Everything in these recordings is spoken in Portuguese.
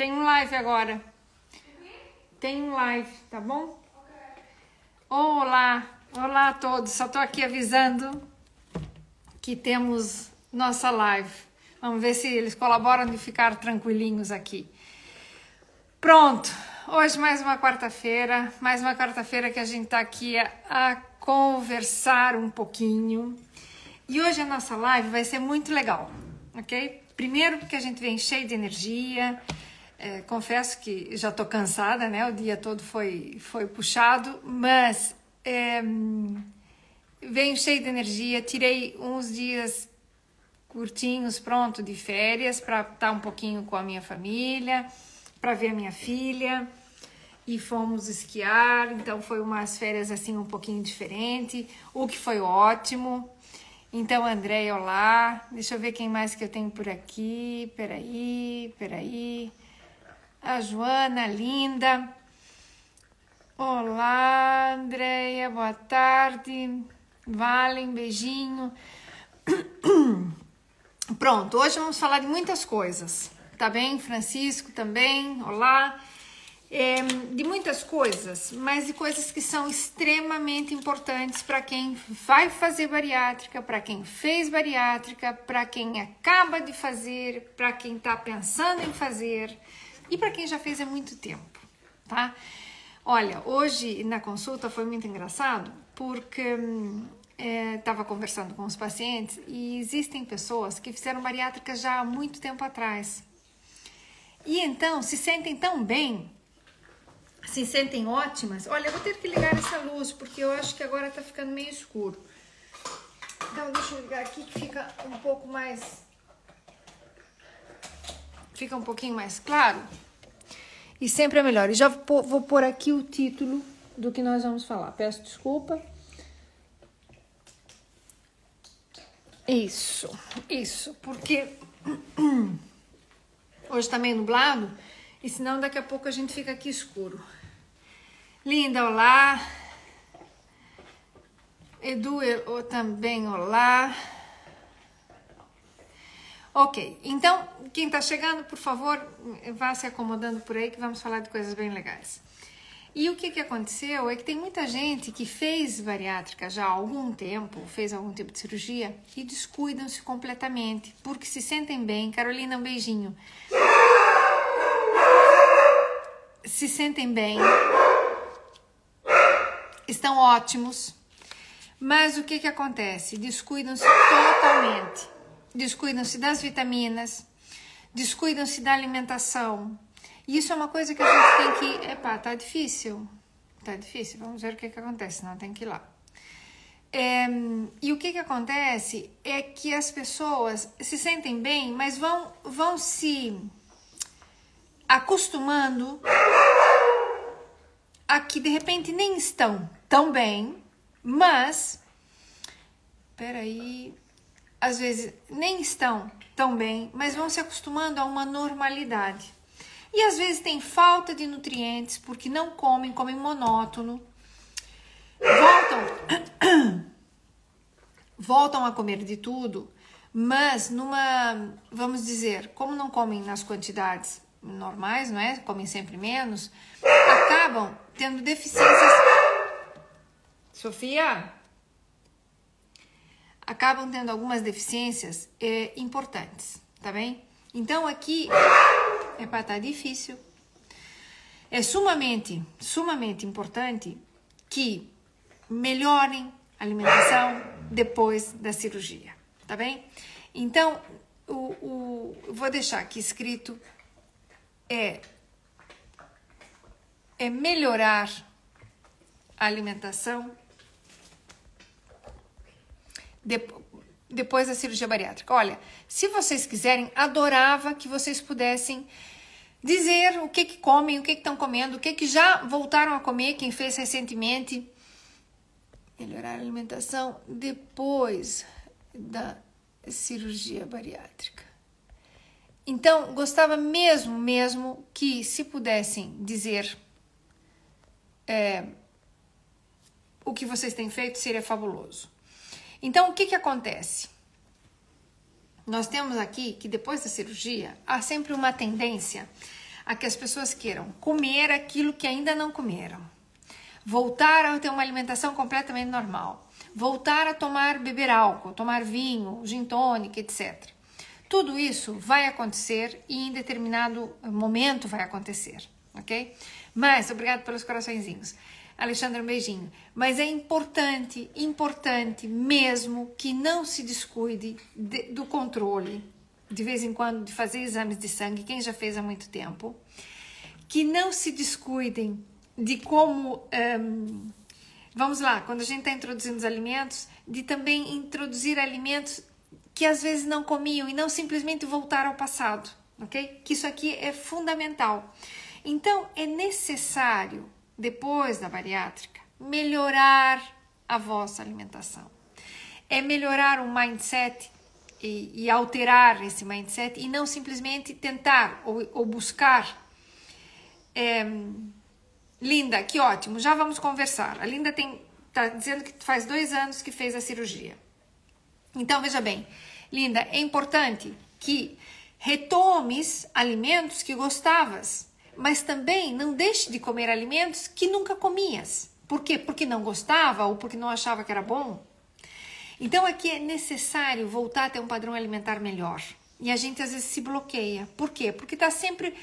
Tem um live agora. Tem um live, tá bom? Olá, olá a todos. Só tô aqui avisando que temos nossa live. Vamos ver se eles colaboram de ficar tranquilinhos aqui. Pronto. Hoje mais uma quarta-feira, mais uma quarta-feira que a gente tá aqui a, a conversar um pouquinho. E hoje a nossa live vai ser muito legal, ok? Primeiro porque a gente vem cheio de energia. É, confesso que já tô cansada, né? O dia todo foi, foi puxado, mas é, venho cheio de energia. Tirei uns dias curtinhos, pronto, de férias para estar um pouquinho com a minha família, para ver a minha filha e fomos esquiar. Então foi umas férias assim um pouquinho diferente, o que foi ótimo. Então, André, olá. Deixa eu ver quem mais que eu tenho por aqui. Peraí, peraí. A Joana, linda. Olá, Andréia, boa tarde. Valen, beijinho. Pronto, hoje vamos falar de muitas coisas, tá bem? Francisco também, olá é, de muitas coisas, mas de coisas que são extremamente importantes para quem vai fazer bariátrica, para quem fez bariátrica, para quem acaba de fazer, para quem está pensando em fazer e para quem já fez há muito tempo, tá? Olha, hoje na consulta foi muito engraçado porque estava hum, é, conversando com os pacientes e existem pessoas que fizeram bariátrica já há muito tempo atrás. E então se sentem tão bem se sentem ótimas. Olha, eu vou ter que ligar essa luz, porque eu acho que agora tá ficando meio escuro. Então, deixa eu ligar aqui que fica um pouco mais... Fica um pouquinho mais claro. E sempre é melhor. E já vou, pôr aqui o título do que nós vamos falar. Peço desculpa. Isso, isso, porque hoje tá meio nublado e senão daqui a pouco a gente fica aqui escuro. Linda, olá. Edu eu, também, olá. Ok, então, quem está chegando, por favor, vá se acomodando por aí que vamos falar de coisas bem legais. E o que, que aconteceu é que tem muita gente que fez bariátrica já há algum tempo, fez algum tipo de cirurgia e descuidam-se completamente, porque se sentem bem. Carolina, um beijinho. Se sentem bem, estão ótimos, mas o que, que acontece? Descuidam-se totalmente. Descuidam-se das vitaminas, descuidam-se da alimentação. E isso é uma coisa que a gente tem que. Epá, tá difícil. Tá difícil. Vamos ver o que, que acontece, não tem que ir lá. É, e o que, que acontece é que as pessoas se sentem bem, mas vão, vão se acostumando a que de repente nem estão tão bem, mas peraí, às vezes nem estão tão bem, mas vão se acostumando a uma normalidade. E às vezes tem falta de nutrientes porque não comem, comem monótono. Voltam voltam a comer de tudo, mas numa, vamos dizer, como não comem nas quantidades normais, não é? Comem sempre menos, acabam tendo deficiências. Sofia? Acabam tendo algumas deficiências é, importantes, tá bem? Então aqui é para estar tá difícil. É sumamente, sumamente importante que melhorem a alimentação depois da cirurgia, tá bem? Então, o, o, vou deixar aqui escrito é, é melhorar a alimentação depois da cirurgia bariátrica. Olha, se vocês quiserem, adorava que vocês pudessem dizer o que que comem, o que estão comendo, o que que já voltaram a comer, quem fez recentemente. Melhorar a alimentação depois da cirurgia bariátrica. Então, gostava mesmo, mesmo que se pudessem dizer é, o que vocês têm feito, seria fabuloso. Então, o que, que acontece? Nós temos aqui que depois da cirurgia há sempre uma tendência a que as pessoas queiram comer aquilo que ainda não comeram, voltar a ter uma alimentação completamente normal, voltar a tomar, beber álcool, tomar vinho, gin tônica, etc. Tudo isso vai acontecer e em determinado momento vai acontecer, ok? Mas, obrigado pelos coraçõezinhos. Alexandre, um beijinho. Mas é importante, importante mesmo que não se descuide de, do controle, de vez em quando, de fazer exames de sangue, quem já fez há muito tempo. Que não se descuidem de como. Um, vamos lá, quando a gente está introduzindo os alimentos, de também introduzir alimentos que às vezes não comiam e não simplesmente voltar ao passado, ok? Que isso aqui é fundamental. Então, é necessário depois da bariátrica, melhorar a vossa alimentação. É melhorar o mindset e, e alterar esse mindset e não simplesmente tentar ou, ou buscar. É, Linda, que ótimo, já vamos conversar. A Linda tem tá dizendo que faz dois anos que fez a cirurgia. Então veja bem, Linda, é importante que retomes alimentos que gostavas mas também não deixe de comer alimentos que nunca comias. Por quê? Porque não gostava ou porque não achava que era bom? Então aqui é necessário voltar a ter um padrão alimentar melhor. E a gente às vezes se bloqueia. Por quê? Porque está sempre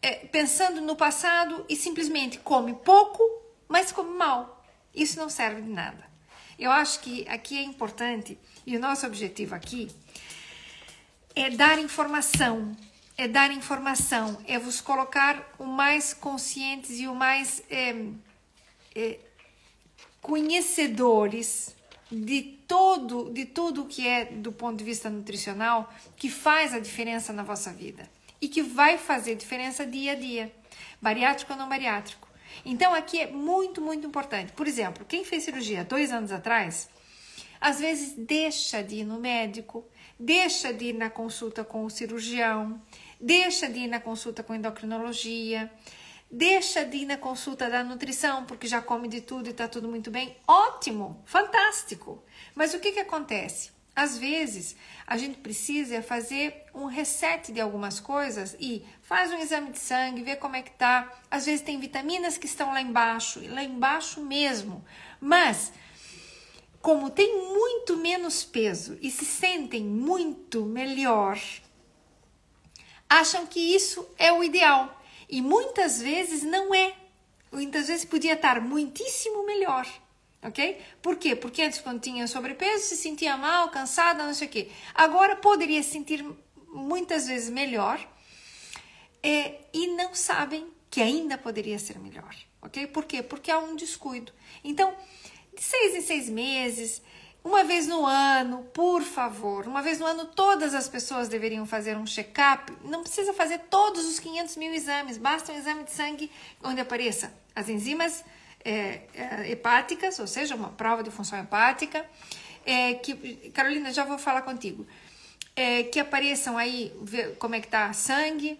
é, pensando no passado e simplesmente come pouco, mas come mal. Isso não serve de nada. Eu acho que aqui é importante, e o nosso objetivo aqui é dar informação é dar informação, é vos colocar o mais conscientes e o mais é, é, conhecedores de todo de tudo que é do ponto de vista nutricional que faz a diferença na vossa vida e que vai fazer diferença dia a dia, bariátrico ou não bariátrico. Então aqui é muito muito importante. Por exemplo, quem fez cirurgia dois anos atrás, às vezes deixa de ir no médico, deixa de ir na consulta com o cirurgião, deixa de ir na consulta com endocrinologia, deixa de ir na consulta da nutrição, porque já come de tudo e está tudo muito bem. Ótimo, fantástico. Mas o que, que acontece? Às vezes a gente precisa fazer um reset de algumas coisas e faz um exame de sangue, vê como é que tá. Às vezes tem vitaminas que estão lá embaixo, lá embaixo mesmo. Mas como tem muito menos peso e se sentem muito melhor, acham que isso é o ideal. E muitas vezes não é. Muitas vezes podia estar muitíssimo melhor. Ok? Por quê? Porque antes, quando tinha sobrepeso, se sentia mal, cansada, não sei o quê. Agora poderia se sentir muitas vezes melhor é, e não sabem que ainda poderia ser melhor. Ok? Por quê? Porque há um descuido. Então, de seis em seis meses, uma vez no ano, por favor, uma vez no ano todas as pessoas deveriam fazer um check-up. Não precisa fazer todos os 500 mil exames, basta um exame de sangue onde apareça as enzimas é, é, hepáticas, ou seja, uma prova de função hepática. É, que, Carolina, já vou falar contigo. É, que apareçam aí como é que tá sangue,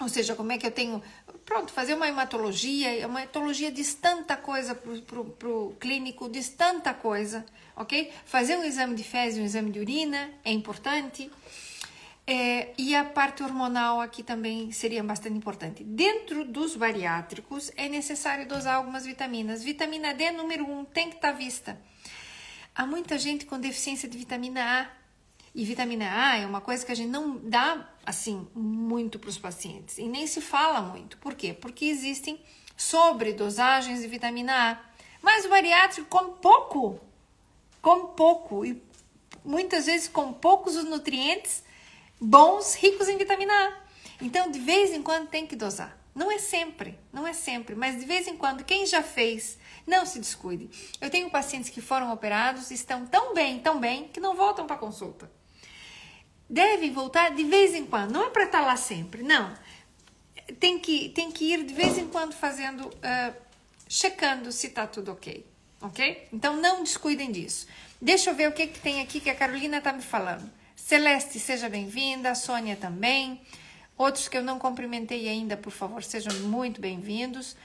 ou seja, como é que eu tenho. Pronto, fazer uma hematologia, uma hematologia diz tanta coisa para o clínico, diz tanta coisa, ok? Fazer um exame de fezes, um exame de urina é importante. É, e a parte hormonal aqui também seria bastante importante. Dentro dos bariátricos é necessário dosar algumas vitaminas. Vitamina D, número um, tem que estar tá vista. Há muita gente com deficiência de vitamina A e vitamina A é uma coisa que a gente não dá assim muito para os pacientes e nem se fala muito. Por quê? Porque existem sobredosagens de vitamina A. Mas o bariátrico come pouco, come pouco e muitas vezes com poucos os nutrientes bons, ricos em vitamina A. Então, de vez em quando tem que dosar. Não é sempre, não é sempre, mas de vez em quando, quem já fez, não se descuide. Eu tenho pacientes que foram operados, estão tão bem, tão bem, que não voltam para consulta devem voltar de vez em quando. Não é para estar lá sempre, não. Tem que, tem que ir de vez em quando fazendo, uh, checando se está tudo ok. Ok? Então não descuidem disso. Deixa eu ver o que, que tem aqui que a Carolina está me falando. Celeste, seja bem-vinda. Sônia também. Outros que eu não cumprimentei ainda, por favor, sejam muito bem-vindos.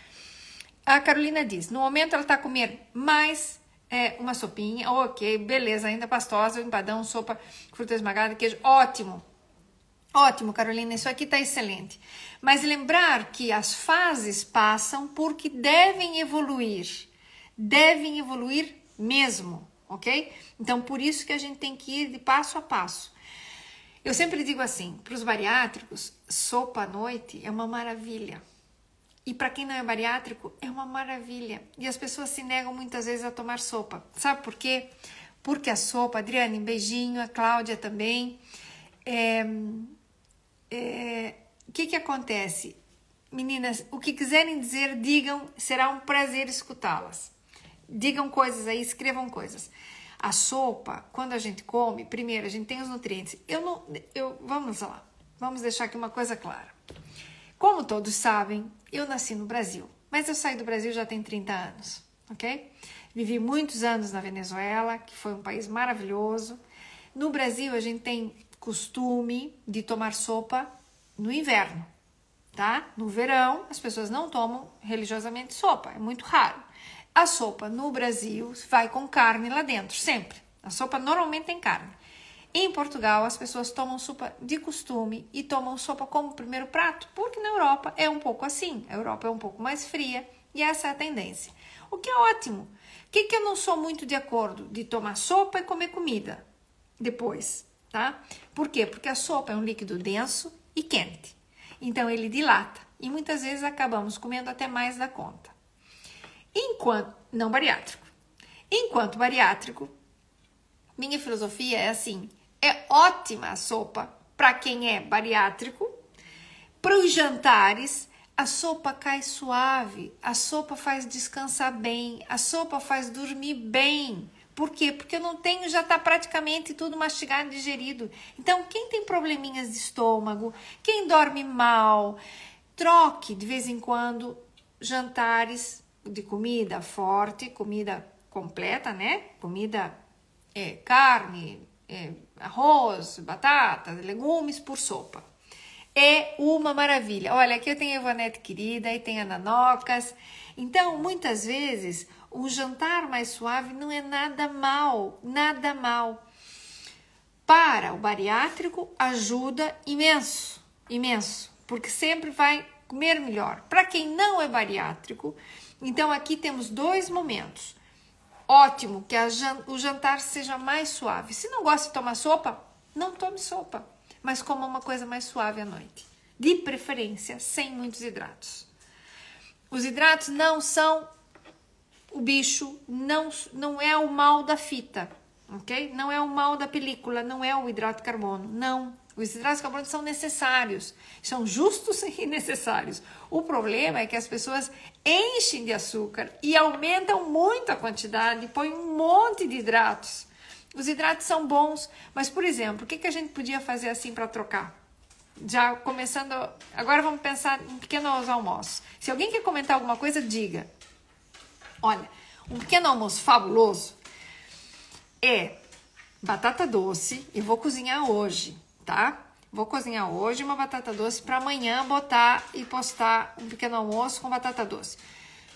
A Carolina diz: no momento ela está a comer mais é, uma sopinha, ok, beleza, ainda pastosa, empadão, sopa, fruta esmagada, queijo, ótimo. Ótimo, Carolina, isso aqui está excelente. Mas lembrar que as fases passam porque devem evoluir. Devem evoluir mesmo, ok? Então, por isso que a gente tem que ir de passo a passo. Eu sempre digo assim, para os bariátricos, sopa à noite é uma maravilha. E para quem não é bariátrico, é uma maravilha. E as pessoas se negam muitas vezes a tomar sopa. Sabe por quê? Porque a sopa, Adriane, beijinho, a Cláudia também. É, é, o que, que acontece? Meninas, o que quiserem dizer, digam, será um prazer escutá-las. Digam coisas aí, escrevam coisas. A sopa, quando a gente come, primeiro a gente tem os nutrientes. Eu não, eu, vamos lá, vamos deixar aqui uma coisa clara. Como todos sabem, eu nasci no Brasil, mas eu saí do Brasil já tem 30 anos, ok? Vivi muitos anos na Venezuela, que foi um país maravilhoso. No Brasil, a gente tem costume de tomar sopa no inverno, tá? No verão, as pessoas não tomam religiosamente sopa, é muito raro. A sopa no Brasil vai com carne lá dentro, sempre. A sopa normalmente tem carne. Em Portugal, as pessoas tomam sopa de costume e tomam sopa como primeiro prato, porque na Europa é um pouco assim. A Europa é um pouco mais fria e essa é a tendência. O que é ótimo. O que, que eu não sou muito de acordo? De tomar sopa e comer comida depois tá? Por quê? Porque a sopa é um líquido denso e quente. Então ele dilata e muitas vezes acabamos comendo até mais da conta. Enquanto não bariátrico. Enquanto bariátrico, minha filosofia é assim: é ótima a sopa para quem é bariátrico. Para os jantares, a sopa cai suave, a sopa faz descansar bem, a sopa faz dormir bem. Por quê? Porque eu não tenho, já está praticamente tudo mastigado e digerido. Então, quem tem probleminhas de estômago, quem dorme mal, troque de vez em quando jantares de comida forte, comida completa, né? Comida, é, carne, é, arroz, batata, legumes por sopa. É uma maravilha. Olha, aqui eu tenho a Ivanete querida e tem a Nanocas. Então, muitas vezes, um jantar mais suave não é nada mal, nada mal. Para o bariátrico, ajuda imenso, imenso, porque sempre vai comer melhor. Para quem não é bariátrico, então aqui temos dois momentos. Ótimo que o jantar seja mais suave. Se não gosta de tomar sopa, não tome sopa, mas coma uma coisa mais suave à noite. De preferência, sem muitos hidratos. Os hidratos não são o bicho não, não é o mal da fita, ok? Não é o mal da película, não é o hidrato de carbono, não. Os hidratos de carbono são necessários, são justos e necessários. O problema é que as pessoas enchem de açúcar e aumentam muito a quantidade, põem um monte de hidratos. Os hidratos são bons, mas, por exemplo, o que, que a gente podia fazer assim para trocar? Já começando. Agora vamos pensar em pequenos almoços. Se alguém quer comentar alguma coisa, diga. Olha, um pequeno almoço fabuloso é batata doce. Eu vou cozinhar hoje, tá? Vou cozinhar hoje uma batata doce para amanhã botar e postar um pequeno almoço com batata doce.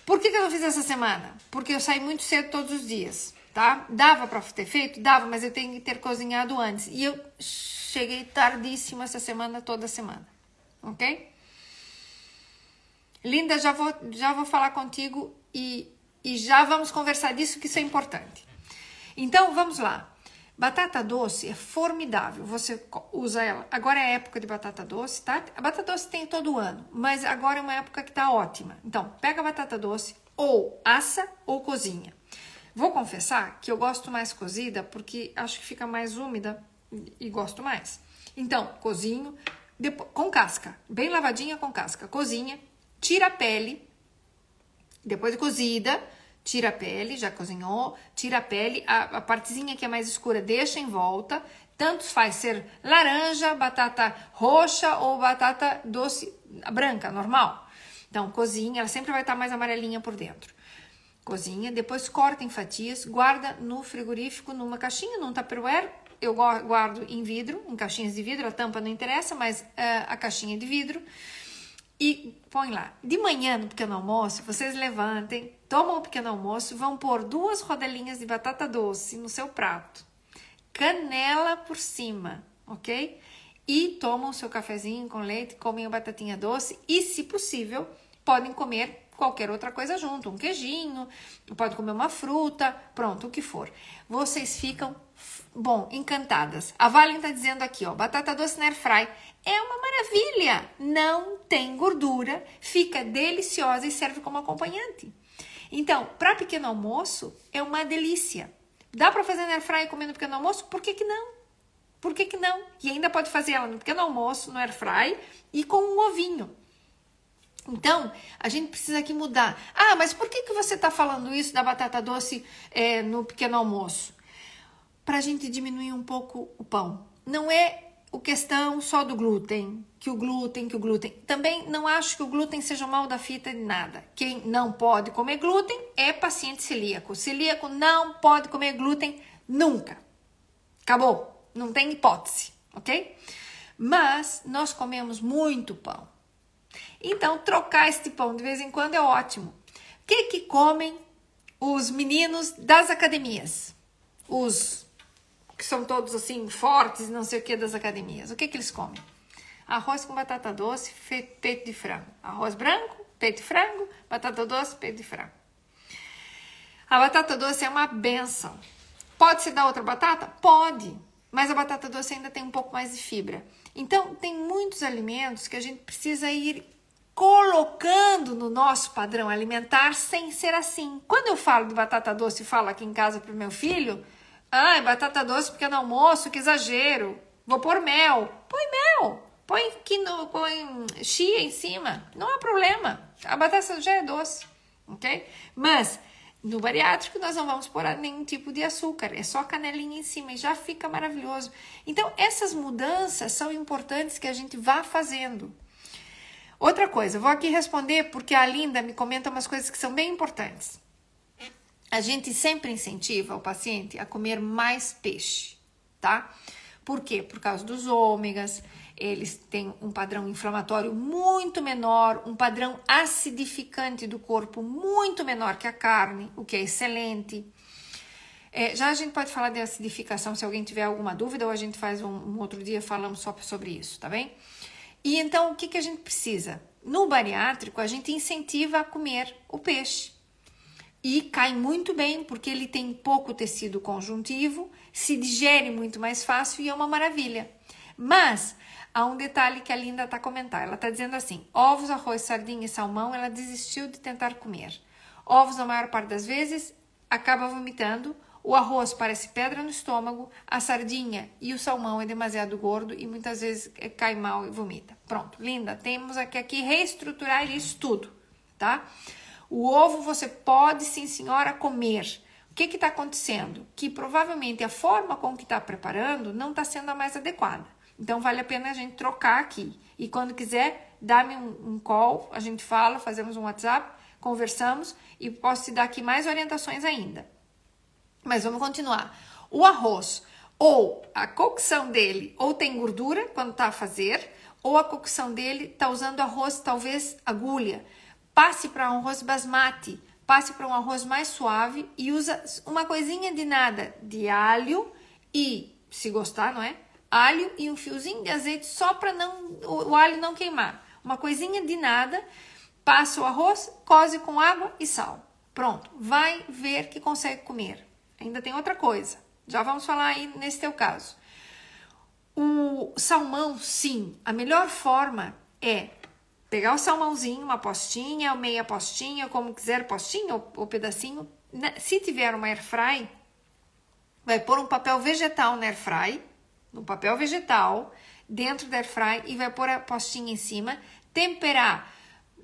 Por que, que eu não fiz essa semana? Porque eu saí muito cedo todos os dias, tá? Dava para ter feito? Dava, mas eu tenho que ter cozinhado antes. E eu cheguei tardíssimo essa semana, toda semana, ok? Linda, já vou, já vou falar contigo e e já vamos conversar disso, que isso é importante. Então, vamos lá. Batata doce é formidável. Você usa ela. Agora é época de batata doce, tá? A batata doce tem todo ano, mas agora é uma época que tá ótima. Então, pega a batata doce, ou assa ou cozinha. Vou confessar que eu gosto mais cozida porque acho que fica mais úmida e gosto mais. Então, cozinho depois, com casca, bem lavadinha com casca. Cozinha, tira a pele, depois de cozida, tira a pele, já cozinhou, tira a pele, a, a partezinha que é mais escura deixa em volta, tanto faz ser laranja, batata roxa ou batata doce branca, normal. Então, cozinha, ela sempre vai estar mais amarelinha por dentro. Cozinha, depois corta em fatias, guarda no frigorífico, numa caixinha, num tupperware. Eu guardo em vidro, em caixinhas de vidro, a tampa não interessa, mas uh, a caixinha de vidro e põe lá. De manhã, no pequeno almoço, vocês levantem, tomam o pequeno almoço, vão pôr duas rodelinhas de batata doce no seu prato, canela por cima, ok? e tomam seu cafezinho com leite, comem a batatinha doce e, se possível, podem comer qualquer outra coisa junto, um queijinho, pode comer uma fruta, pronto, o que for. Vocês ficam, bom, encantadas. A Valen está dizendo aqui, ó, batata doce na air fry é uma maravilha, não tem gordura, fica deliciosa e serve como acompanhante. Então, para pequeno almoço é uma delícia. Dá para fazer na air fry comendo pequeno almoço? Por que, que não? Por que, que não? E ainda pode fazer ela no pequeno almoço, no air fry e com um ovinho. Então, a gente precisa aqui mudar. Ah, mas por que, que você está falando isso da batata doce é, no pequeno almoço? Para a gente diminuir um pouco o pão. Não é o questão só do glúten, que o glúten, que o glúten. Também não acho que o glúten seja mal da fita de nada. Quem não pode comer glúten é paciente celíaco. Celíaco não pode comer glúten nunca. Acabou. Não tem hipótese, ok? Mas nós comemos muito pão. Então, trocar este pão de vez em quando é ótimo. O que, que comem os meninos das academias? Os que são todos assim fortes, não sei o que das academias. O que, que eles comem? Arroz com batata doce, peito de frango. Arroz branco, peito de frango, batata doce, peito de frango. A batata doce é uma benção. Pode se dar outra batata? Pode, mas a batata doce ainda tem um pouco mais de fibra. Então, tem muitos alimentos que a gente precisa ir colocando no nosso padrão alimentar sem ser assim. Quando eu falo de batata doce e falo aqui em casa para o meu filho, ai, batata doce porque é no almoço, que exagero. Vou pôr mel. Põe mel. Põe, quino, põe chia em cima. Não há problema. A batata já é doce, ok? Mas no bariátrico nós não vamos pôr nenhum tipo de açúcar, é só canelinha em cima e já fica maravilhoso. Então, essas mudanças são importantes que a gente vá fazendo. Outra coisa, vou aqui responder porque a Linda me comenta umas coisas que são bem importantes. A gente sempre incentiva o paciente a comer mais peixe, tá? Por quê? Por causa dos ômegas, eles têm um padrão inflamatório muito menor, um padrão acidificante do corpo muito menor que a carne, o que é excelente. É, já a gente pode falar de acidificação se alguém tiver alguma dúvida, ou a gente faz um, um outro dia falamos só sobre isso, tá bem? E então, o que, que a gente precisa? No bariátrico, a gente incentiva a comer o peixe. E cai muito bem, porque ele tem pouco tecido conjuntivo, se digere muito mais fácil e é uma maravilha. Mas há um detalhe que a Linda está comentando. Ela está dizendo assim: ovos, arroz, sardinha e salmão, ela desistiu de tentar comer. Ovos, na maior parte das vezes, acaba vomitando o arroz parece pedra no estômago, a sardinha e o salmão é demasiado gordo e muitas vezes é, cai mal e vomita. Pronto, linda, temos aqui, aqui reestruturar isso tudo, tá? O ovo você pode, sim senhora, comer. O que está acontecendo? Que provavelmente a forma com que está preparando não está sendo a mais adequada. Então vale a pena a gente trocar aqui. E quando quiser, dá-me um, um call, a gente fala, fazemos um WhatsApp, conversamos e posso te dar aqui mais orientações ainda. Mas vamos continuar. O arroz, ou a cocção dele, ou tem gordura quando tá a fazer, ou a cocção dele tá usando arroz talvez agulha. Passe para um arroz basmati, passe para um arroz mais suave e usa uma coisinha de nada de alho e, se gostar, não é? Alho e um fiozinho de azeite só para não o alho não queimar. Uma coisinha de nada, passa o arroz, coze com água e sal. Pronto, vai ver que consegue comer. Ainda tem outra coisa. Já vamos falar aí nesse teu caso. O salmão, sim, a melhor forma é pegar o salmãozinho, uma postinha, meia postinha, como quiser, postinha ou, ou pedacinho. Né, se tiver uma air fry, vai pôr um papel vegetal na air fry, no papel vegetal, dentro da air fry e vai pôr a postinha em cima, temperar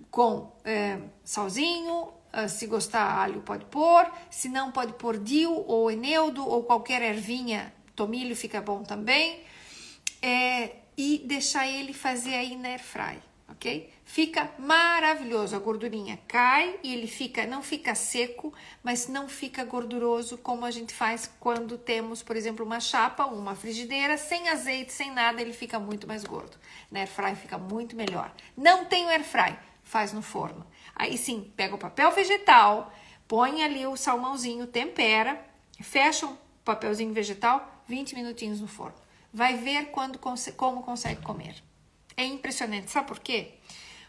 com é, salzinho, Uh, se gostar alho pode pôr, se não pode pôr dil ou eneudo ou qualquer ervinha, tomilho fica bom também. É, e deixar ele fazer aí na airfry, ok? Fica maravilhoso, a gordurinha cai e ele fica, não fica seco, mas não fica gorduroso como a gente faz quando temos, por exemplo, uma chapa uma frigideira sem azeite, sem nada, ele fica muito mais gordo. Na airfry fica muito melhor. Não tem o airfry, faz no forno. Aí sim, pega o papel vegetal, põe ali o salmãozinho, tempera, fecha o papelzinho vegetal, 20 minutinhos no forno. vai ver quando como consegue comer. É impressionante. Sabe por quê?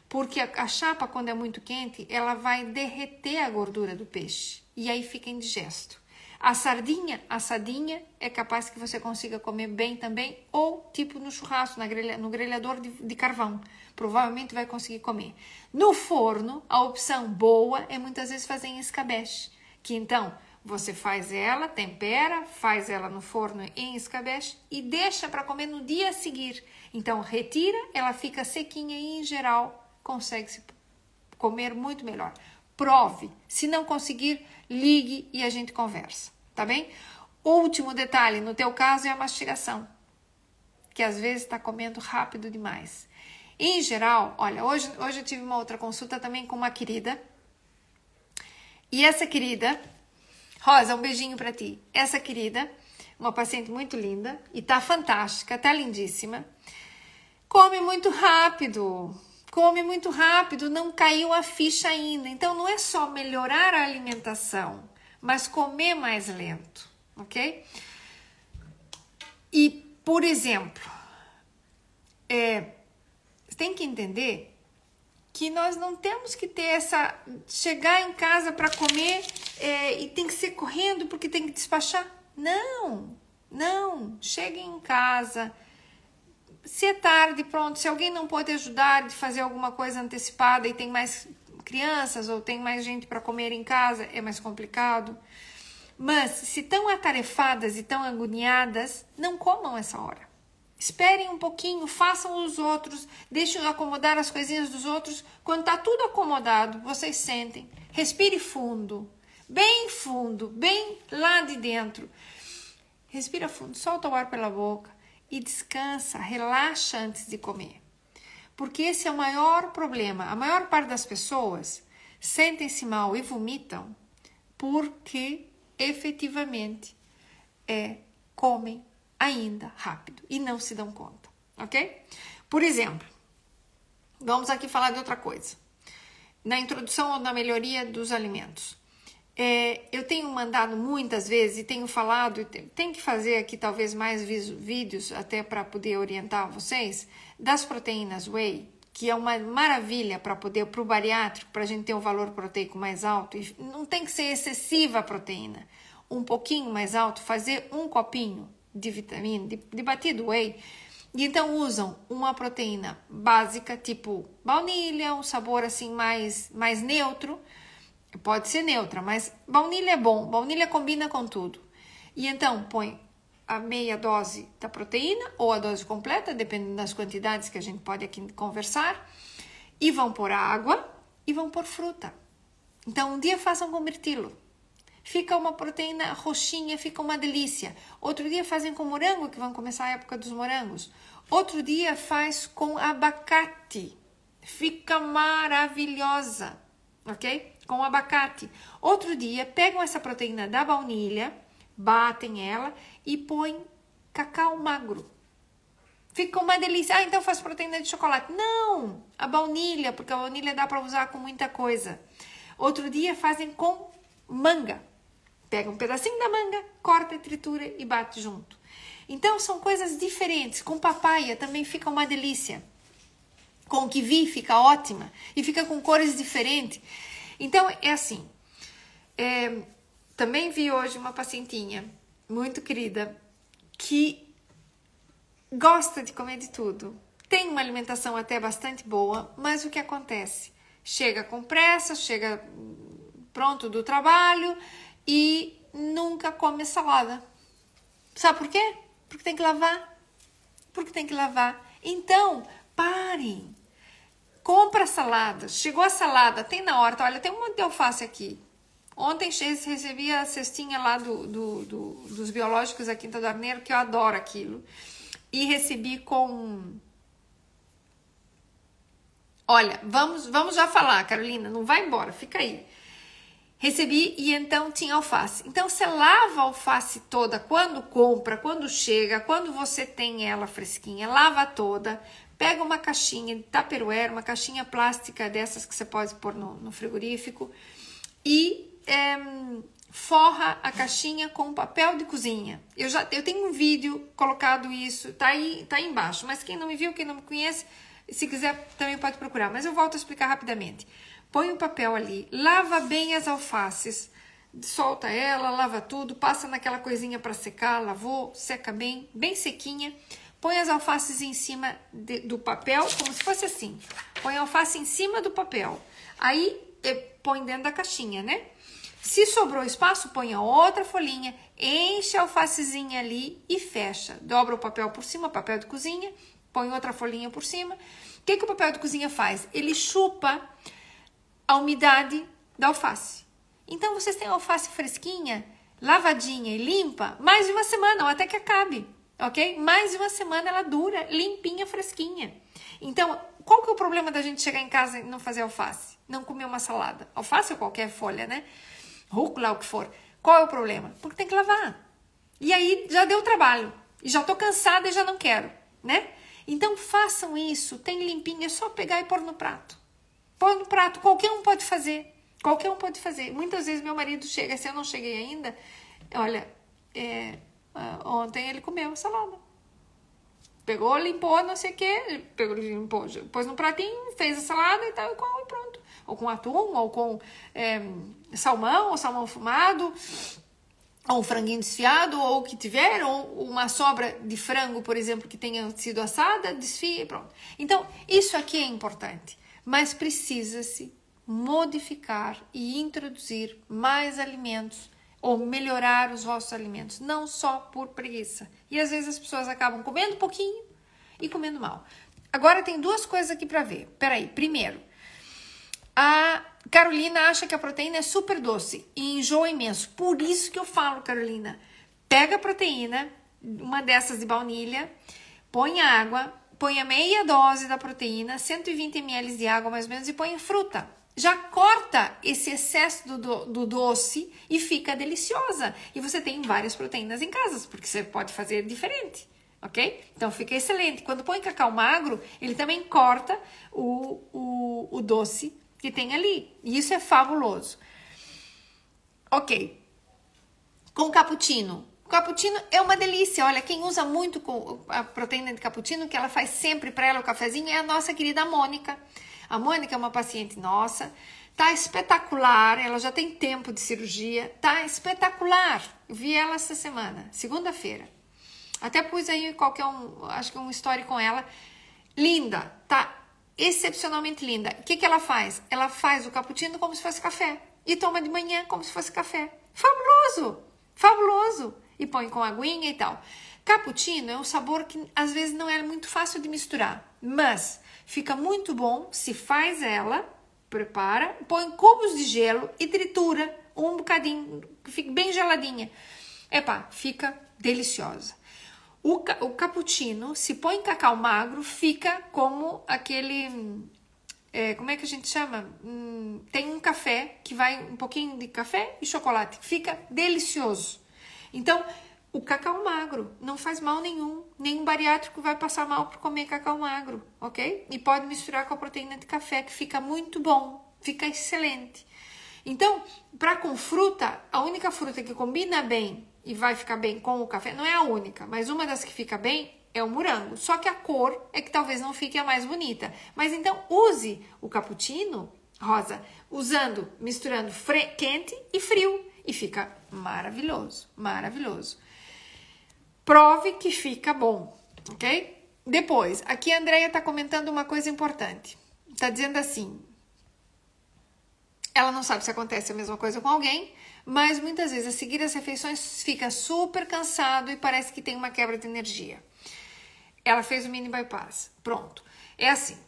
Porque a, a chapa, quando é muito quente, ela vai derreter a gordura do peixe e aí fica indigesto. A sardinha assadinha é capaz que você consiga comer bem também, ou tipo no churrasco, na grelha, no grelhador de, de carvão. Provavelmente vai conseguir comer. No forno, a opção boa é muitas vezes fazer em escabeche, que então você faz ela, tempera, faz ela no forno em escabeche e deixa para comer no dia a seguir. Então retira, ela fica sequinha e em geral consegue se comer muito melhor. Prove. Se não conseguir, ligue e a gente conversa tá bem? Último detalhe, no teu caso é a mastigação, que às vezes está comendo rápido demais. Em geral, olha, hoje, hoje eu tive uma outra consulta também com uma querida. E essa querida, Rosa, um beijinho para ti. Essa querida, uma paciente muito linda e tá fantástica, tá lindíssima. Come muito rápido, come muito rápido, não caiu a ficha ainda. Então não é só melhorar a alimentação, mas comer mais lento, ok? E, por exemplo, é, tem que entender que nós não temos que ter essa. chegar em casa para comer é, e tem que ser correndo porque tem que despachar. Não, não. Cheguem em casa. Se é tarde, pronto. Se alguém não pode ajudar de fazer alguma coisa antecipada e tem mais crianças ou tem mais gente para comer em casa, é mais complicado. Mas se estão atarefadas e estão agoniadas, não comam essa hora. Esperem um pouquinho, façam os outros, deixem acomodar as coisinhas dos outros. Quando está tudo acomodado, vocês sentem. Respire fundo, bem fundo, bem lá de dentro. Respira fundo, solta o ar pela boca e descansa, relaxa antes de comer. Porque esse é o maior problema. A maior parte das pessoas sentem-se mal e vomitam porque efetivamente é, comem ainda rápido e não se dão conta, ok? Por exemplo, vamos aqui falar de outra coisa. Na introdução ou na melhoria dos alimentos. É, eu tenho mandado muitas vezes e tenho falado, tem que fazer aqui talvez mais vídeos até para poder orientar vocês das proteínas whey, que é uma maravilha para poder para o bariátrico, para a gente ter um valor proteico mais alto. E não tem que ser excessiva a proteína, um pouquinho mais alto, fazer um copinho de vitamina, de, de batido whey. E então usam uma proteína básica, tipo baunilha, um sabor assim mais, mais neutro Pode ser neutra, mas baunilha é bom, baunilha combina com tudo. E então põe a meia dose da proteína ou a dose completa, dependendo das quantidades que a gente pode aqui conversar, e vão pôr água e vão pôr fruta. Então um dia façam com mirtilo. Fica uma proteína roxinha, fica uma delícia. Outro dia fazem com morango, que vão começar a época dos morangos. Outro dia faz com abacate. Fica maravilhosa, ok? com abacate. Outro dia, pegam essa proteína da baunilha, batem ela e põem cacau magro. Fica uma delícia. Ah, então faz proteína de chocolate. Não! A baunilha, porque a baunilha dá para usar com muita coisa. Outro dia fazem com manga. Pega um pedacinho da manga, corta, tritura e bate junto. Então são coisas diferentes. Com papaya também fica uma delícia. Com kiwi fica ótima e fica com cores diferentes. Então, é assim. É, também vi hoje uma pacientinha muito querida que gosta de comer de tudo. Tem uma alimentação até bastante boa, mas o que acontece? Chega com pressa, chega pronto do trabalho e nunca come salada. Sabe por quê? Porque tem que lavar. Porque tem que lavar. Então, parem compra salada. Chegou a salada, tem na horta. Olha, tem um monte de alface aqui. Ontem recebi a cestinha lá do, do, do, dos biológicos da Quinta do Arneiro, que eu adoro aquilo. E recebi com. Olha, vamos, vamos já falar, Carolina, não vai embora, fica aí. Recebi e então tinha alface. Então você lava a alface toda quando compra, quando chega, quando você tem ela fresquinha, lava toda, Pega uma caixinha de tupperware, uma caixinha plástica dessas que você pode pôr no, no frigorífico e é, forra a caixinha com papel de cozinha. Eu já eu tenho um vídeo colocado isso, tá aí, tá aí embaixo. Mas quem não me viu, quem não me conhece, se quiser também pode procurar. Mas eu volto a explicar rapidamente. Põe o papel ali, lava bem as alfaces, solta ela, lava tudo, passa naquela coisinha para secar, lavou, seca bem, bem sequinha. Põe as alfaces em cima de, do papel, como se fosse assim. Põe a alface em cima do papel. Aí eh, põe dentro da caixinha, né? Se sobrou espaço, põe a outra folhinha, enche a alfacezinha ali e fecha. Dobra o papel por cima, papel de cozinha, põe outra folhinha por cima. O que, que o papel de cozinha faz? Ele chupa a umidade da alface. Então vocês têm alface fresquinha, lavadinha e limpa, mais de uma semana, ou até que acabe, ok? Mais de uma semana ela dura, limpinha, fresquinha. Então, qual que é o problema da gente chegar em casa e não fazer alface? Não comer uma salada? Alface ou qualquer folha, né? rúcula, o que for. Qual é o problema? Porque tem que lavar. E aí já deu trabalho. E já tô cansada e já não quero, né? Então façam isso, tem limpinho, é só pegar e pôr no prato. Põe no prato, qualquer um pode fazer. Qualquer um pode fazer. Muitas vezes meu marido chega, se eu não cheguei ainda, olha, é, ah, ontem ele comeu salada. Pegou, limpou, não sei o que, pegou, limpou, pôs no pratinho, fez a salada e tal, e pronto ou com atum, ou com é, salmão, ou salmão fumado, ou um franguinho desfiado, ou o que tiver, ou uma sobra de frango, por exemplo, que tenha sido assada, desfia e pronto. Então, isso aqui é importante, mas precisa-se modificar e introduzir mais alimentos ou melhorar os vossos alimentos, não só por preguiça. E às vezes as pessoas acabam comendo pouquinho e comendo mal. Agora tem duas coisas aqui para ver. Peraí, primeiro, a Carolina acha que a proteína é super doce e enjoa imenso. Por isso que eu falo, Carolina, pega a proteína, uma dessas de baunilha, põe água, põe a meia dose da proteína, 120 ml de água mais ou menos, e põe fruta. Já corta esse excesso do, do, do, doce e fica deliciosa. E você tem várias proteínas em casa, porque você pode fazer diferente, ok? Então fica excelente. Quando põe cacau magro, ele também corta o, o, o doce que tem ali. E isso é fabuloso. Ok. Com cappuccino. O cappuccino é uma delícia. Olha, quem usa muito a proteína de cappuccino, que ela faz sempre para ela o cafezinho, é a nossa querida Mônica. A Mônica é uma paciente nossa. Tá espetacular. Ela já tem tempo de cirurgia. Tá espetacular. Vi ela essa semana, segunda-feira. Até pus aí qualquer um, acho que um story com ela. Linda, tá excepcionalmente linda. O que, que ela faz? Ela faz o cappuccino como se fosse café e toma de manhã como se fosse café. Fabuloso! Fabuloso! E põe com aguinha e tal. Cappuccino é um sabor que às vezes não é muito fácil de misturar, mas fica muito bom se faz ela, prepara, põe cubos de gelo e tritura um bocadinho, fica bem geladinha. Epa, fica deliciosa. O, o cappuccino, se põe cacau magro, fica como aquele. É, como é que a gente chama? Hum, tem um café que vai um pouquinho de café e chocolate. Fica delicioso. Então, o cacau magro não faz mal nenhum. Nenhum bariátrico vai passar mal por comer cacau magro, ok? E pode misturar com a proteína de café, que fica muito bom, fica excelente. Então, para com fruta, a única fruta que combina bem e vai ficar bem com o café, não é a única, mas uma das que fica bem é o morango. Só que a cor é que talvez não fique a mais bonita. Mas então use o cappuccino rosa usando, misturando quente e frio e fica maravilhoso, maravilhoso. Prove que fica bom, ok? Depois, aqui a Andrea está comentando uma coisa importante. Está dizendo assim: ela não sabe se acontece a mesma coisa com alguém, mas muitas vezes a seguir as refeições fica super cansado e parece que tem uma quebra de energia. Ela fez o mini bypass. Pronto. É assim.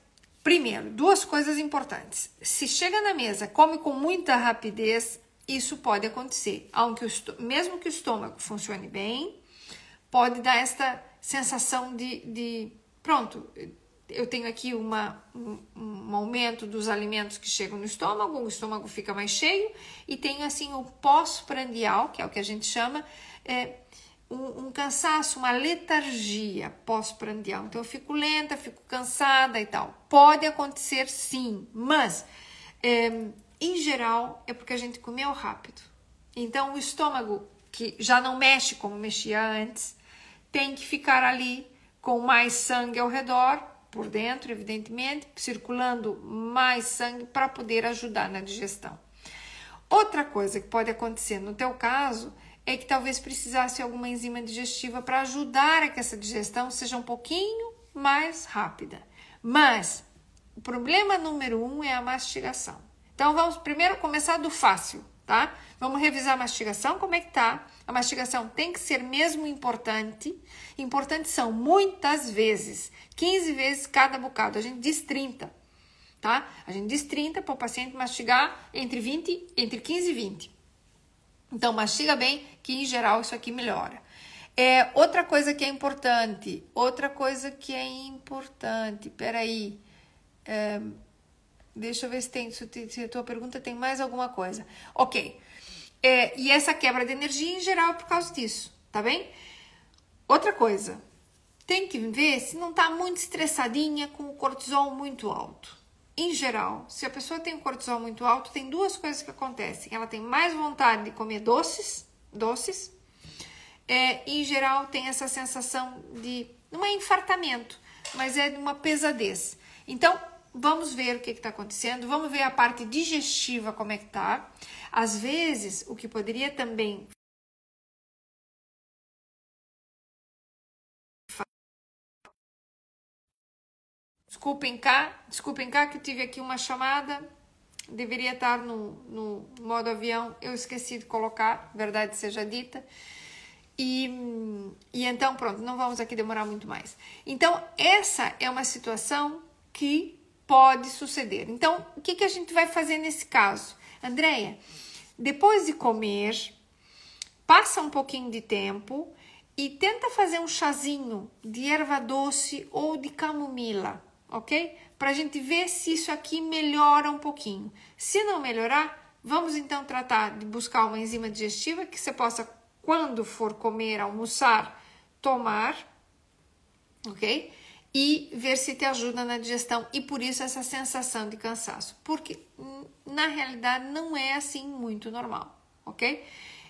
Primeiro, duas coisas importantes. Se chega na mesa, come com muita rapidez, isso pode acontecer. O mesmo que o estômago funcione bem, pode dar esta sensação de, de pronto, eu tenho aqui uma, um, um, aumento dos alimentos que chegam no estômago, o estômago fica mais cheio, e tenho assim o pós-prandial, que é o que a gente chama, é, um, um cansaço, uma letargia pós-prandial. Então eu fico lenta, fico cansada e tal. Pode acontecer sim, mas é, em geral, é porque a gente comeu rápido. Então, o estômago, que já não mexe como mexia antes, tem que ficar ali com mais sangue ao redor, por dentro, evidentemente, circulando mais sangue para poder ajudar na digestão. Outra coisa que pode acontecer no teu caso é que talvez precisasse alguma enzima digestiva para ajudar a que essa digestão seja um pouquinho mais rápida. Mas o problema número um é a mastigação. Então vamos primeiro começar do fácil, tá? Vamos revisar a mastigação, como é que tá? A mastigação tem que ser mesmo importante. Importantes são muitas vezes, 15 vezes cada bocado. A gente diz 30, tá? A gente diz 30 para o paciente mastigar entre 20, entre 15 e 20. Então mastiga bem, que em geral isso aqui melhora. É, outra coisa que é importante, outra coisa que é importante, peraí, é, Deixa eu ver se tem, se a tua pergunta tem mais alguma coisa. Ok. É, e essa quebra de energia em geral é por causa disso, tá bem? Outra coisa, tem que ver se não tá muito estressadinha com o cortisol muito alto. Em geral, se a pessoa tem o cortisol muito alto, tem duas coisas que acontecem. Ela tem mais vontade de comer doces, doces. É, em geral, tem essa sensação de não é infartamento, mas é de uma pesadez. Então, vamos ver o que está acontecendo, vamos ver a parte digestiva como é que está. Às vezes, o que poderia também Desculpem cá, desculpem cá que eu tive aqui uma chamada, deveria estar no, no modo avião, eu esqueci de colocar, verdade seja dita. E, e então, pronto, não vamos aqui demorar muito mais. Então, essa é uma situação que pode suceder. Então, o que, que a gente vai fazer nesse caso? Andréia, depois de comer, passa um pouquinho de tempo e tenta fazer um chazinho de erva doce ou de camomila, ok? Para a gente ver se isso aqui melhora um pouquinho. Se não melhorar, vamos então tratar de buscar uma enzima digestiva que você possa, quando for comer, almoçar, tomar, ok? E ver se te ajuda na digestão e por isso essa sensação de cansaço, porque hum, na realidade não é assim muito normal, ok?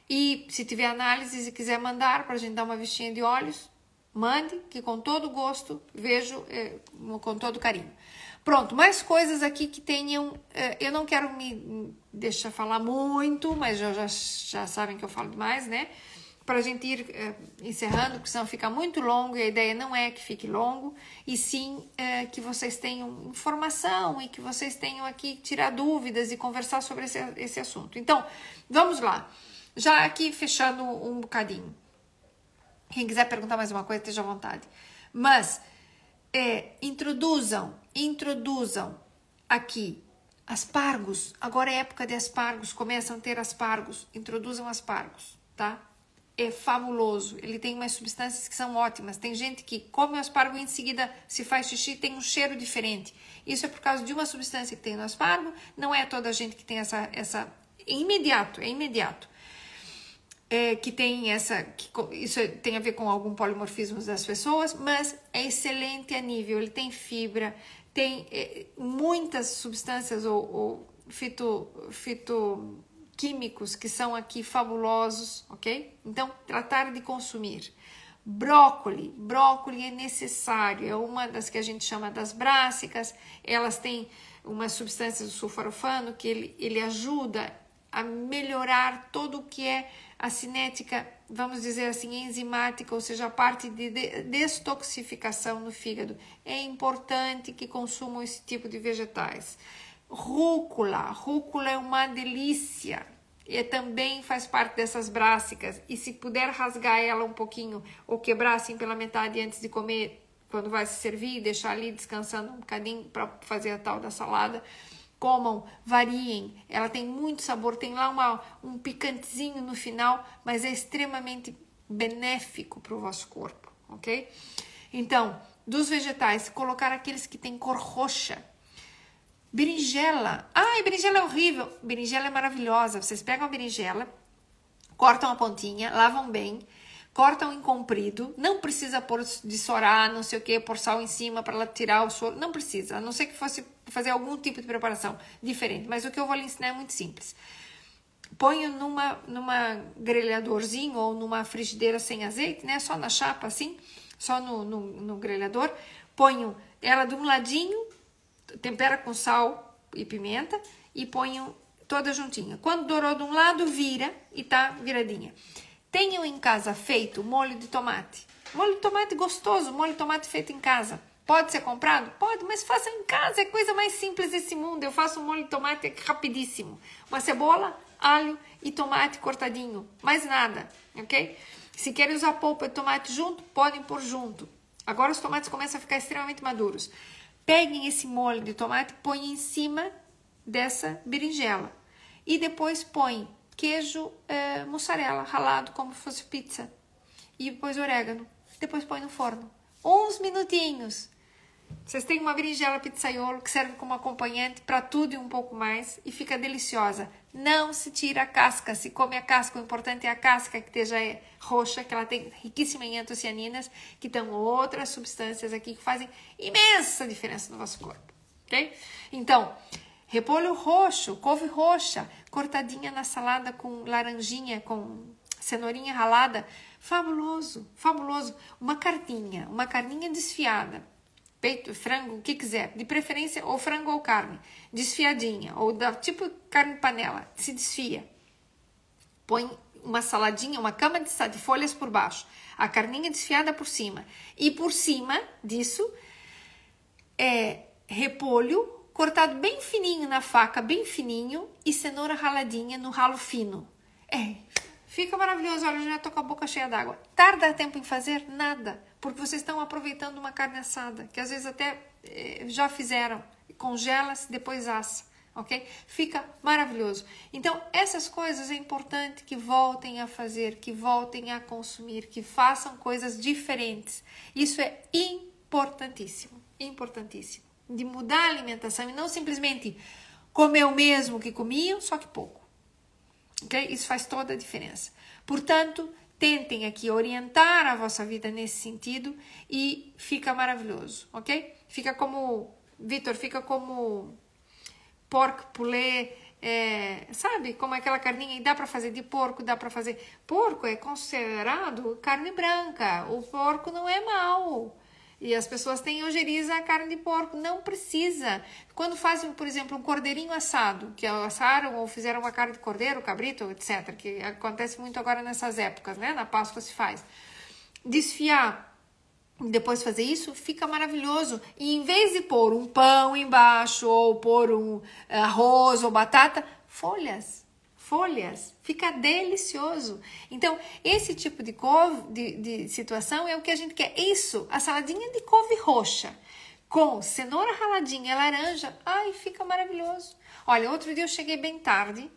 E se tiver análises e quiser mandar para a gente dar uma vistinha de olhos, mande, que com todo gosto vejo é, com todo carinho. Pronto, mais coisas aqui que tenham. É, eu não quero me deixar falar muito, mas já, já, já sabem que eu falo demais, né? Para a gente ir eh, encerrando, porque senão fica muito longo e a ideia não é que fique longo, e sim eh, que vocês tenham informação e que vocês tenham aqui tirar dúvidas e conversar sobre esse, esse assunto. Então, vamos lá. Já aqui fechando um bocadinho. Quem quiser perguntar mais uma coisa, esteja à vontade. Mas é, introduzam, introduzam aqui aspargos. Agora é época de aspargos, começam a ter aspargos. Introduzam aspargos, tá? É fabuloso. Ele tem umas substâncias que são ótimas. Tem gente que come o aspargo e em seguida se faz xixi tem um cheiro diferente. Isso é por causa de uma substância que tem no aspargo. Não é toda a gente que tem essa. essa é imediato, é imediato. É, que tem essa. Que, isso tem a ver com algum polimorfismo das pessoas, mas é excelente a nível. Ele tem fibra, tem é, muitas substâncias ou, ou fito, fito químicos que são aqui fabulosos, ok? Então, tratar de consumir. Brócoli, brócoli é necessário, é uma das que a gente chama das brássicas, elas têm uma substância do sulforafano que ele, ele ajuda a melhorar todo o que é a cinética, vamos dizer assim, enzimática, ou seja, a parte de destoxificação no fígado. É importante que consumam esse tipo de vegetais. Rúcula, rúcula é uma delícia e também faz parte dessas brássicas. E se puder rasgar ela um pouquinho ou quebrar assim pela metade antes de comer, quando vai se servir, deixar ali descansando um bocadinho para fazer a tal da salada, comam, variem. Ela tem muito sabor, tem lá uma, um picantezinho no final, mas é extremamente benéfico para o vosso corpo, ok? Então, dos vegetais, colocar aqueles que têm cor roxa Berinjela. Ai, berinjela é horrível. Berinjela é maravilhosa. Vocês pegam a berinjela, cortam a pontinha, lavam bem, cortam em comprido, não precisa pôr de sorar, não sei o que, pôr sal em cima para ela tirar o soro, não precisa, a não ser que fosse fazer algum tipo de preparação diferente, mas o que eu vou lhe ensinar é muito simples. Ponho numa, numa grelhadorzinho ou numa frigideira sem azeite, né, só na chapa assim, só no, no, no grelhador, ponho ela de um ladinho, tempera com sal e pimenta e ponho toda juntinha. Quando dourou de um lado, vira e tá viradinha. Tenham em casa feito molho de tomate. Molho de tomate gostoso, molho de tomate feito em casa. Pode ser comprado? Pode, mas faça em casa, é coisa mais simples desse mundo. Eu faço um molho de tomate rapidíssimo. Uma cebola, alho e tomate cortadinho. Mais nada, ok? Se querem usar polpa de tomate junto, podem pôr junto. Agora os tomates começam a ficar extremamente maduros. Peguem esse molho de tomate, põem em cima dessa berinjela. E depois põem queijo é, mussarela ralado como se fosse pizza. E depois orégano. Depois põe no forno. Uns minutinhos. Vocês têm uma berinjela pizzaiolo que serve como acompanhante para tudo e um pouco mais e fica deliciosa. Não se tira a casca, se come a casca. O importante é a casca que esteja roxa, que ela tem riquíssima em antocianinas, que estão outras substâncias aqui que fazem imensa diferença no nosso corpo, ok? Então, repolho roxo, couve roxa, cortadinha na salada com laranjinha, com cenourinha ralada. Fabuloso, fabuloso. Uma carninha, uma carninha desfiada. Peito, frango, o que quiser. De preferência, ou frango ou carne. Desfiadinha, ou da tipo carne panela. Se desfia. Põe uma saladinha, uma cama de, de folhas por baixo. A carninha desfiada por cima. E por cima disso, é repolho cortado bem fininho na faca, bem fininho, e cenoura raladinha no ralo fino. É, fica maravilhoso. Olha, já tô com a boca cheia d'água. Tarda tempo em fazer? Nada, porque vocês estão aproveitando uma carne assada, que às vezes até eh, já fizeram. Congela-se, depois assa, ok? Fica maravilhoso. Então, essas coisas é importante que voltem a fazer, que voltem a consumir, que façam coisas diferentes. Isso é importantíssimo, importantíssimo de mudar a alimentação e não simplesmente comer o mesmo que comiam, só que pouco. Okay? Isso faz toda a diferença. Portanto, tentem aqui orientar a vossa vida nesse sentido e fica maravilhoso, ok? Fica como, Vitor, fica como porco pulê, é, sabe? Como aquela carninha, e dá para fazer de porco, dá para fazer. Porco é considerado carne branca, o porco não é mau. E as pessoas têm ojeriza a carne de porco. Não precisa. Quando fazem, por exemplo, um cordeirinho assado, que assaram ou fizeram uma carne de cordeiro, cabrito, etc., que acontece muito agora nessas épocas, né? Na Páscoa se faz. Desfiar depois fazer isso, fica maravilhoso. E em vez de pôr um pão embaixo, ou pôr um arroz ou batata, folhas folhas, fica delicioso. Então, esse tipo de, couve, de, de situação é o que a gente quer. Isso, a saladinha de couve roxa com cenoura raladinha, laranja, ai, fica maravilhoso. Olha, outro dia eu cheguei bem tarde,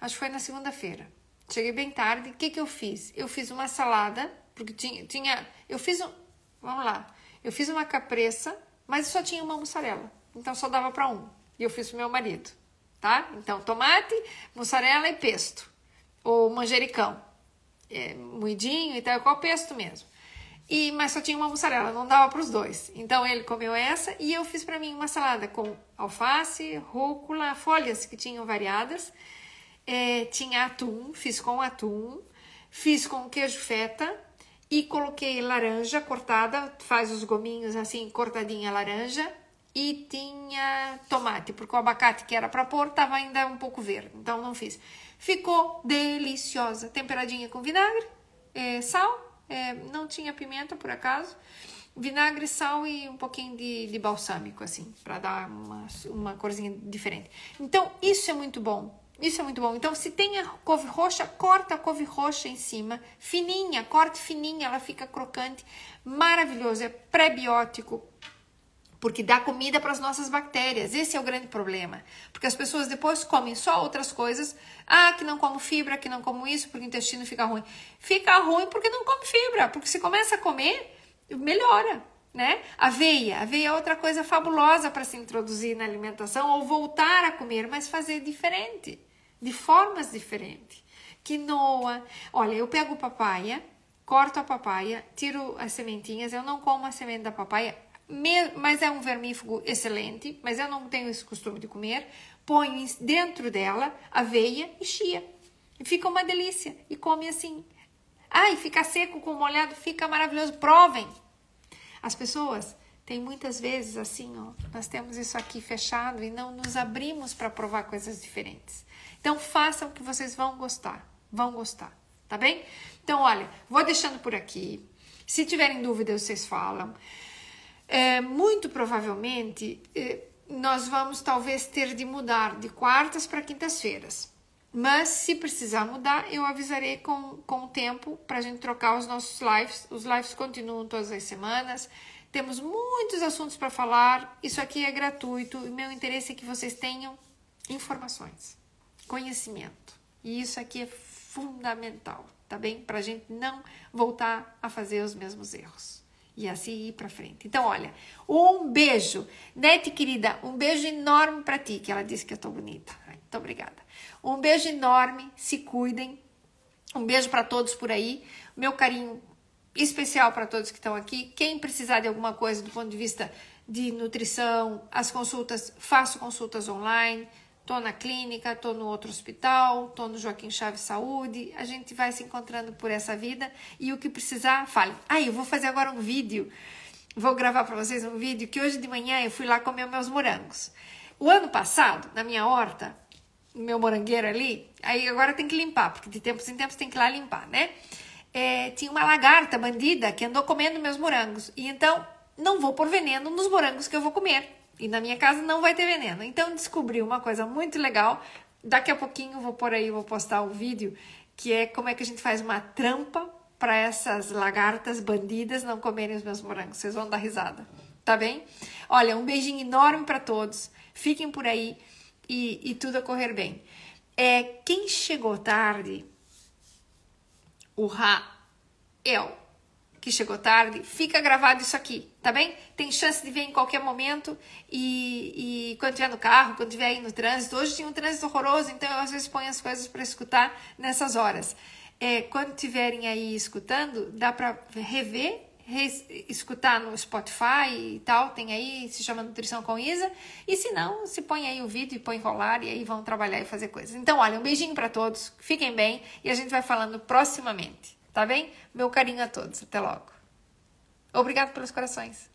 acho que foi na segunda-feira. Cheguei bem tarde, o que que eu fiz? Eu fiz uma salada, porque tinha, tinha eu fiz um, vamos lá, eu fiz uma capressa, mas só tinha uma mussarela, então só dava para um. E eu fiz pro meu marido tá? Então, tomate, mussarela e pesto, ou manjericão, é, moidinho e tal, qual pesto mesmo. E, mas só tinha uma mussarela, não dava para os dois. Então ele comeu essa e eu fiz para mim uma salada com alface, rúcula, folhas que tinham variadas. É, tinha atum, fiz com atum, fiz com queijo feta e coloquei laranja cortada, faz os gominhos assim, cortadinha laranja, e tinha tomate, porque o abacate que era para pôr estava ainda um pouco verde, então não fiz. Ficou deliciosa, temperadinha com vinagre, é, sal, é, não tinha pimenta por acaso, vinagre, sal e um pouquinho de, de balsâmico, assim, para dar uma, uma corzinha diferente. Então, isso é muito bom. Isso é muito bom. Então, se tem a couve roxa, corta a couve roxa em cima, fininha, corte fininha, ela fica crocante, maravilhoso. É pré-biótico, porque dá comida para as nossas bactérias. Esse é o grande problema. Porque as pessoas depois comem só outras coisas. Ah, que não como fibra, que não como isso, porque o intestino fica ruim. Fica ruim porque não come fibra, porque se começa a comer, melhora. Né? Aveia, aveia é outra coisa fabulosa para se introduzir na alimentação ou voltar a comer, mas fazer diferente, de formas diferentes. Quinoa, olha, eu pego papaya, corto a papaya, tiro as sementinhas. Eu não como a semente da papaya, mas é um vermífugo excelente, mas eu não tenho esse costume de comer. Ponho dentro dela aveia e chia. E fica uma delícia. E come assim. Ai, fica seco com molhado, fica maravilhoso. Provem! As pessoas têm muitas vezes assim, ó, nós temos isso aqui fechado e não nos abrimos para provar coisas diferentes. Então façam que vocês vão gostar, vão gostar, tá bem? Então, olha, vou deixando por aqui. Se tiverem dúvidas, vocês falam. É, muito provavelmente é, nós vamos talvez ter de mudar de quartas para quintas-feiras. Mas se precisar mudar, eu avisarei com, com o tempo para a gente trocar os nossos lives. Os lives continuam todas as semanas. Temos muitos assuntos para falar. Isso aqui é gratuito e meu interesse é que vocês tenham informações, conhecimento. E isso aqui é fundamental, tá bem? Para a gente não voltar a fazer os mesmos erros e assim ir para frente. Então, olha, um beijo, Nete querida, um beijo enorme para ti, que ela disse que eu tô bonita. Muito obrigada. Um beijo enorme, se cuidem. Um beijo para todos por aí. Meu carinho especial para todos que estão aqui. Quem precisar de alguma coisa do ponto de vista de nutrição, as consultas, faço consultas online. Tô na clínica, tô no outro hospital, tô no Joaquim Chaves Saúde. A gente vai se encontrando por essa vida e o que precisar, fale. Ah, eu vou fazer agora um vídeo. Vou gravar para vocês um vídeo que hoje de manhã eu fui lá comer meus morangos. O ano passado, na minha horta, meu morangueiro ali, aí agora tem que limpar, porque de tempos em tempos tem que ir lá limpar, né? É, tinha uma lagarta bandida que andou comendo meus morangos. E então, não vou pôr veneno nos morangos que eu vou comer. E na minha casa não vai ter veneno. Então, descobri uma coisa muito legal. Daqui a pouquinho vou por aí, vou postar o um vídeo, que é como é que a gente faz uma trampa para essas lagartas bandidas não comerem os meus morangos. Vocês vão dar risada, tá bem? Olha, um beijinho enorme para todos. Fiquem por aí e, e tudo a correr bem. É, quem chegou tarde, o Rael, que chegou tarde, fica gravado isso aqui, tá bem? Tem chance de ver em qualquer momento e, e quando estiver no carro, quando estiver aí no trânsito. Hoje tinha um trânsito horroroso, então eu às vezes ponho as coisas para escutar nessas horas. É, quando estiverem aí escutando, dá para rever escutar no Spotify e tal, tem aí, se chama Nutrição com Isa. E se não, se põe aí o vídeo e põe rolar e aí vão trabalhar e fazer coisas. Então, olha, um beijinho para todos, fiquem bem e a gente vai falando proximamente, tá bem? Meu carinho a todos, até logo. Obrigado pelos corações.